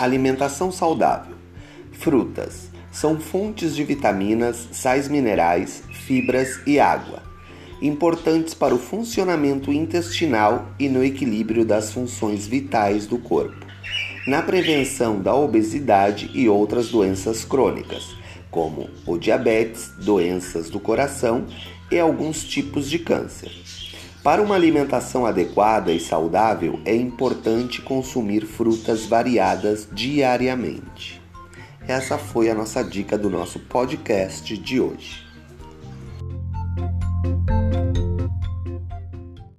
Alimentação saudável. Frutas são fontes de vitaminas, sais minerais, fibras e água, importantes para o funcionamento intestinal e no equilíbrio das funções vitais do corpo, na prevenção da obesidade e outras doenças crônicas, como o diabetes, doenças do coração e alguns tipos de câncer. Para uma alimentação adequada e saudável, é importante consumir frutas variadas diariamente. Essa foi a nossa dica do nosso podcast de hoje.